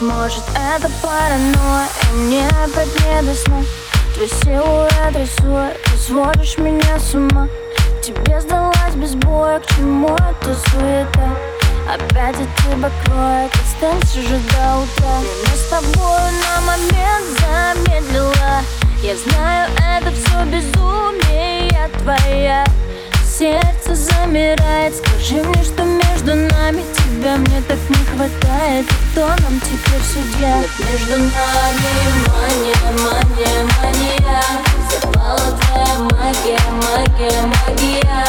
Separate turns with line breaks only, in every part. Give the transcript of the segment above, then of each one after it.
может это паранойя И мне опять не до сна. Твой силуэт рисует Ты сводишь меня с ума. Тебе сдалась без боя К чему эта суета? Опять от тебя кроет Останься же до утра. Мы с тобой на момент замедлила. Я знаю, это все безумие твоя. Сердце замирает Скажи мне, что между нами Тебя мне так не хватает. Кто нам теперь судья?
Между нами мания, мания, мания. Запала твоя магия, магия, магия.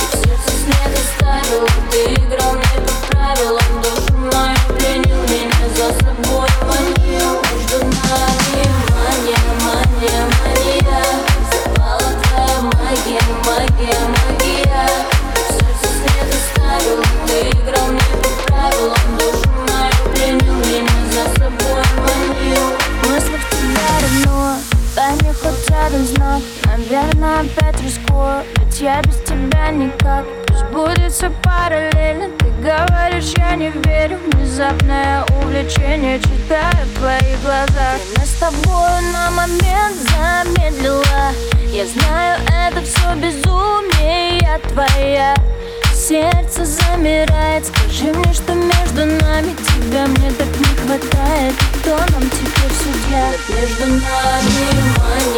И в сердце след оставил Ты играл мне по правилам. Душу мою пленил Меня за собой манил. Между нами мания, мания, мания. Запала твоя магия, магия, магия. И в сердце след оставил Ты играл мне по правилам Душу
хоть один знак Наверное, опять рискую Ведь я без тебя никак Пусть будет все параллельно Ты говоришь, я не верю Внезапное увлечение Читаю в твоих глазах с тобой на момент замедлила Я знаю, это все твоя Сердце замирает. Скажи мне, что между нами Тебя мне так не хватает. Кто нам теперь судья?
Между нами мания,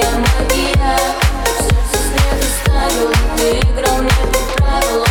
моя магия. Сердце свет оставил, ты играл не по правилам.